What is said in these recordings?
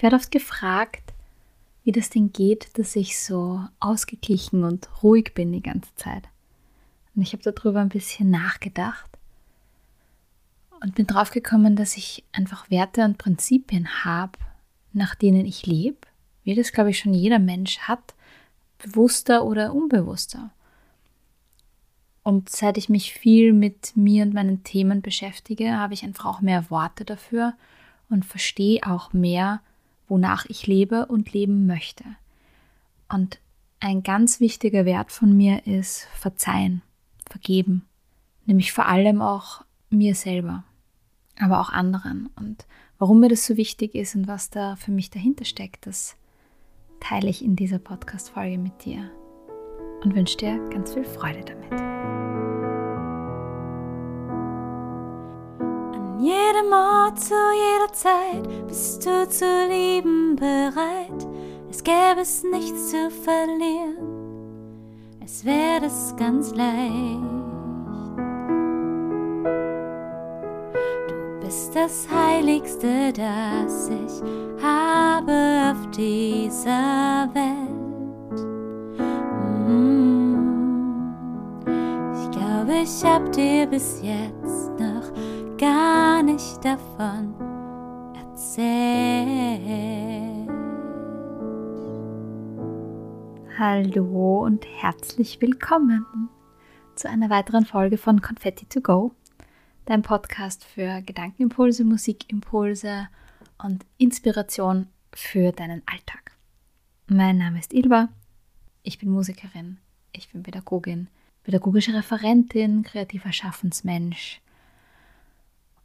Ich werde oft gefragt, wie das denn geht, dass ich so ausgeglichen und ruhig bin die ganze Zeit. Und ich habe darüber ein bisschen nachgedacht und bin draufgekommen, dass ich einfach Werte und Prinzipien habe, nach denen ich lebe, wie das, glaube ich, schon jeder Mensch hat, bewusster oder unbewusster. Und seit ich mich viel mit mir und meinen Themen beschäftige, habe ich einfach auch mehr Worte dafür und verstehe auch mehr, wonach ich lebe und leben möchte. Und ein ganz wichtiger Wert von mir ist Verzeihen, Vergeben, nämlich vor allem auch mir selber, aber auch anderen. Und warum mir das so wichtig ist und was da für mich dahinter steckt, das teile ich in dieser Podcast-Folge mit dir und wünsche dir ganz viel Freude damit. Jedem Ort, zu jeder Zeit bist du zu lieben bereit. Es gäbe es nichts zu verlieren, es wäre es ganz leicht. Du bist das Heiligste, das ich habe auf dieser Welt. ich hab dir bis jetzt gar nicht davon erzählt. Hallo und herzlich willkommen zu einer weiteren Folge von Confetti to Go, dein Podcast für Gedankenimpulse, Musikimpulse und Inspiration für deinen Alltag. Mein Name ist Ilva, ich bin Musikerin, ich bin Pädagogin pädagogische Referentin, kreativer Schaffensmensch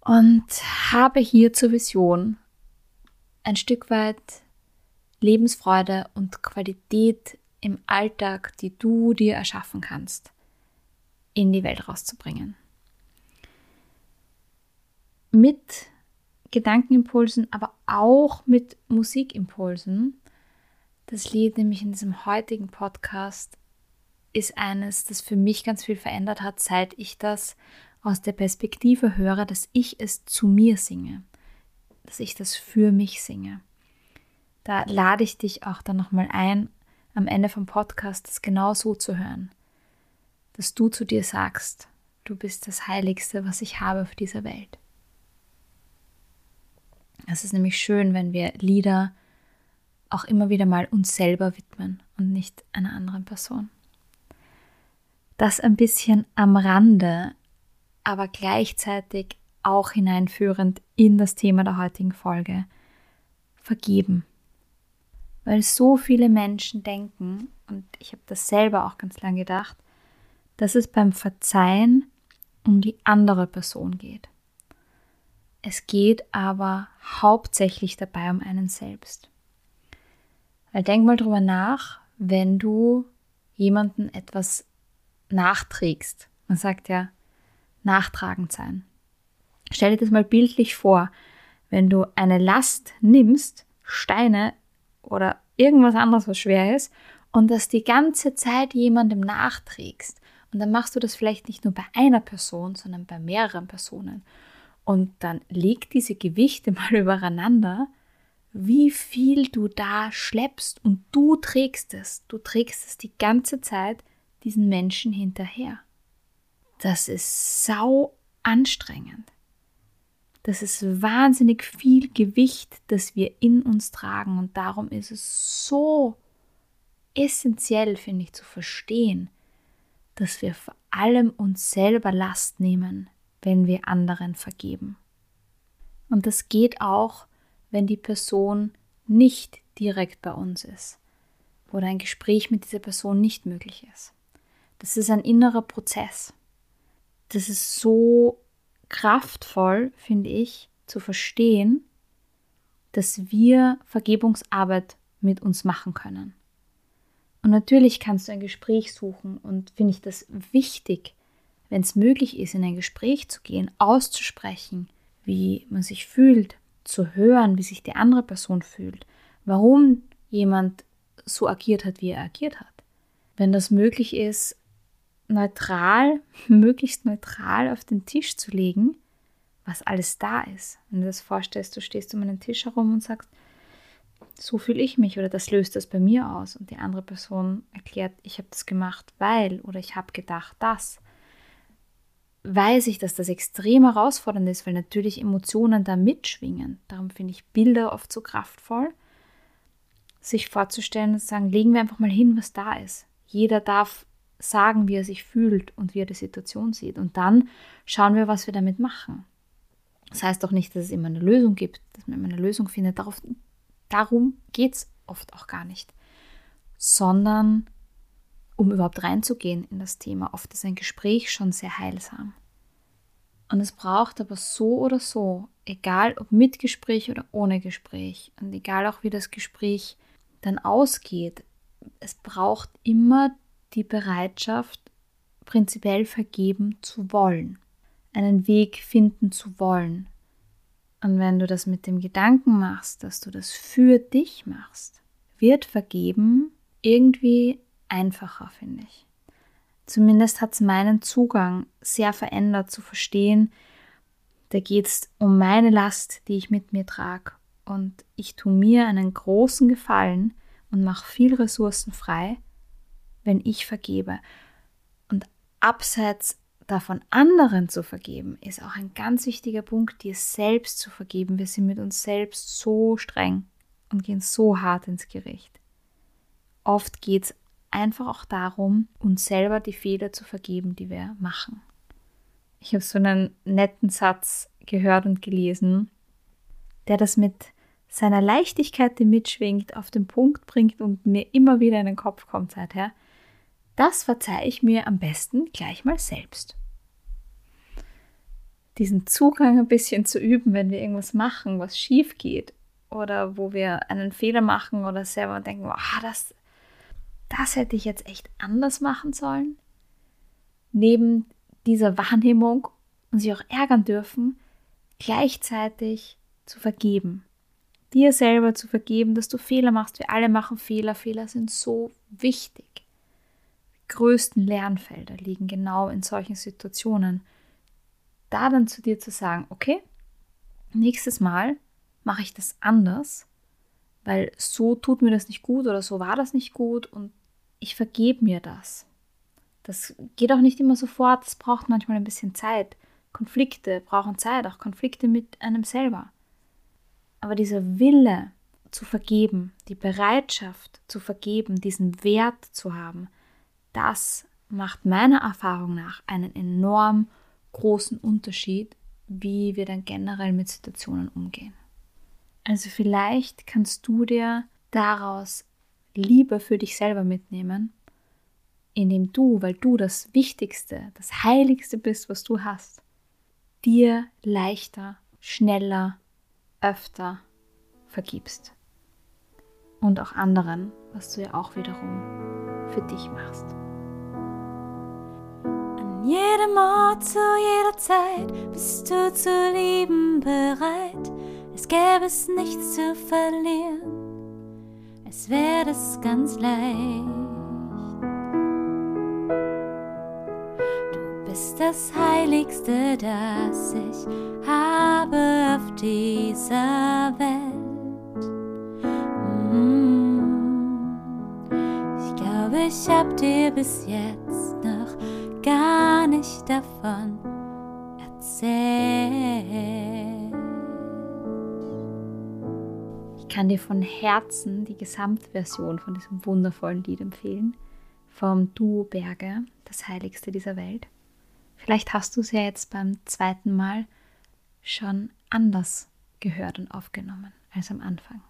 und habe hier zur Vision ein Stück weit Lebensfreude und Qualität im Alltag, die du dir erschaffen kannst, in die Welt rauszubringen. Mit Gedankenimpulsen, aber auch mit Musikimpulsen. Das Lied nämlich in diesem heutigen Podcast ist eines, das für mich ganz viel verändert hat, seit ich das aus der Perspektive höre, dass ich es zu mir singe, dass ich das für mich singe. Da lade ich dich auch dann nochmal ein, am Ende vom Podcast das genau so zu hören, dass du zu dir sagst, du bist das Heiligste, was ich habe auf dieser Welt. Es ist nämlich schön, wenn wir Lieder auch immer wieder mal uns selber widmen und nicht einer anderen Person. Das ein bisschen am Rande, aber gleichzeitig auch hineinführend in das Thema der heutigen Folge. Vergeben. Weil so viele Menschen denken, und ich habe das selber auch ganz lange gedacht, dass es beim Verzeihen um die andere Person geht. Es geht aber hauptsächlich dabei um einen selbst. Weil denk mal drüber nach, wenn du jemanden etwas nachträgst. Man sagt ja, nachtragend sein. Stell dir das mal bildlich vor, wenn du eine Last nimmst, Steine oder irgendwas anderes, was schwer ist, und das die ganze Zeit jemandem nachträgst. Und dann machst du das vielleicht nicht nur bei einer Person, sondern bei mehreren Personen. Und dann leg diese Gewichte mal übereinander, wie viel du da schleppst und du trägst es. Du trägst es die ganze Zeit diesen Menschen hinterher. Das ist sau anstrengend. Das ist wahnsinnig viel Gewicht, das wir in uns tragen und darum ist es so essentiell, finde ich, zu verstehen, dass wir vor allem uns selber Last nehmen, wenn wir anderen vergeben. Und das geht auch, wenn die Person nicht direkt bei uns ist oder ein Gespräch mit dieser Person nicht möglich ist. Das ist ein innerer Prozess. Das ist so kraftvoll, finde ich, zu verstehen, dass wir Vergebungsarbeit mit uns machen können. Und natürlich kannst du ein Gespräch suchen und finde ich das wichtig, wenn es möglich ist, in ein Gespräch zu gehen, auszusprechen, wie man sich fühlt, zu hören, wie sich die andere Person fühlt, warum jemand so agiert hat, wie er agiert hat. Wenn das möglich ist, neutral, möglichst neutral auf den Tisch zu legen, was alles da ist. Wenn du das vorstellst, du stehst um einen Tisch herum und sagst, so fühle ich mich oder das löst das bei mir aus. Und die andere Person erklärt, ich habe das gemacht, weil oder ich habe gedacht, das. Weiß ich, dass das extrem herausfordernd ist, weil natürlich Emotionen da mitschwingen. Darum finde ich Bilder oft so kraftvoll, sich vorzustellen und zu sagen, legen wir einfach mal hin, was da ist. Jeder darf sagen, wie er sich fühlt und wie er die Situation sieht. Und dann schauen wir, was wir damit machen. Das heißt auch nicht, dass es immer eine Lösung gibt, dass man immer eine Lösung findet. Darauf, darum geht es oft auch gar nicht. Sondern um überhaupt reinzugehen in das Thema. Oft ist ein Gespräch schon sehr heilsam. Und es braucht aber so oder so, egal ob mit Gespräch oder ohne Gespräch und egal auch wie das Gespräch dann ausgeht, es braucht immer die Bereitschaft, prinzipiell vergeben zu wollen, einen Weg finden zu wollen. Und wenn du das mit dem Gedanken machst, dass du das für dich machst, wird vergeben irgendwie einfacher, finde ich. Zumindest hat es meinen Zugang sehr verändert zu verstehen, da geht es um meine Last, die ich mit mir trage. Und ich tue mir einen großen Gefallen und mache viel Ressourcen frei, wenn ich vergebe. Und abseits davon anderen zu vergeben, ist auch ein ganz wichtiger Punkt, dir selbst zu vergeben. Wir sind mit uns selbst so streng und gehen so hart ins Gericht. Oft geht es einfach auch darum, uns selber die Fehler zu vergeben, die wir machen. Ich habe so einen netten Satz gehört und gelesen, der das mit seiner Leichtigkeit, die mitschwingt, auf den Punkt bringt und mir immer wieder in den Kopf kommt seither. Das verzeihe ich mir am besten gleich mal selbst. Diesen Zugang ein bisschen zu üben, wenn wir irgendwas machen, was schief geht oder wo wir einen Fehler machen oder selber denken, oh, das, das hätte ich jetzt echt anders machen sollen. Neben dieser Wahrnehmung und sich auch ärgern dürfen, gleichzeitig zu vergeben. Dir selber zu vergeben, dass du Fehler machst. Wir alle machen Fehler. Fehler sind so wichtig größten Lernfelder liegen genau in solchen Situationen. Da dann zu dir zu sagen, okay, nächstes Mal mache ich das anders, weil so tut mir das nicht gut oder so war das nicht gut und ich vergebe mir das. Das geht auch nicht immer sofort, es braucht manchmal ein bisschen Zeit. Konflikte brauchen Zeit, auch Konflikte mit einem selber. Aber dieser Wille zu vergeben, die Bereitschaft zu vergeben, diesen Wert zu haben, das macht meiner Erfahrung nach einen enorm großen Unterschied, wie wir dann generell mit Situationen umgehen. Also vielleicht kannst du dir daraus Liebe für dich selber mitnehmen, indem du, weil du das Wichtigste, das Heiligste bist, was du hast, dir leichter, schneller, öfter vergibst. Und auch anderen, was du ja auch wiederum für dich machst jedem Ort, zu jeder Zeit bist du zu lieben bereit. Es gäbe es nichts zu verlieren, es wäre es ganz leicht. Du bist das Heiligste, das ich habe auf dieser Welt. Mm. Ich glaube, ich hab dir bis jetzt noch gar nicht davon erzählt. Ich kann dir von Herzen die Gesamtversion von diesem wundervollen Lied empfehlen, vom Duo Berge, das Heiligste dieser Welt. Vielleicht hast du es ja jetzt beim zweiten Mal schon anders gehört und aufgenommen als am Anfang.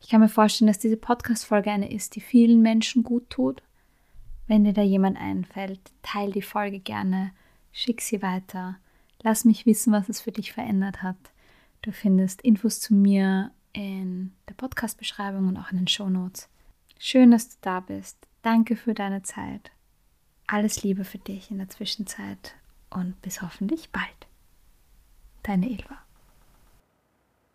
Ich kann mir vorstellen, dass diese Podcast-Folge eine ist, die vielen Menschen gut tut wenn dir da jemand einfällt, teile die Folge gerne, schick sie weiter. Lass mich wissen, was es für dich verändert hat. Du findest Infos zu mir in der Podcast-Beschreibung und auch in den Show Notes. Schön, dass du da bist. Danke für deine Zeit. Alles Liebe für dich in der Zwischenzeit und bis hoffentlich bald. Deine Ilva.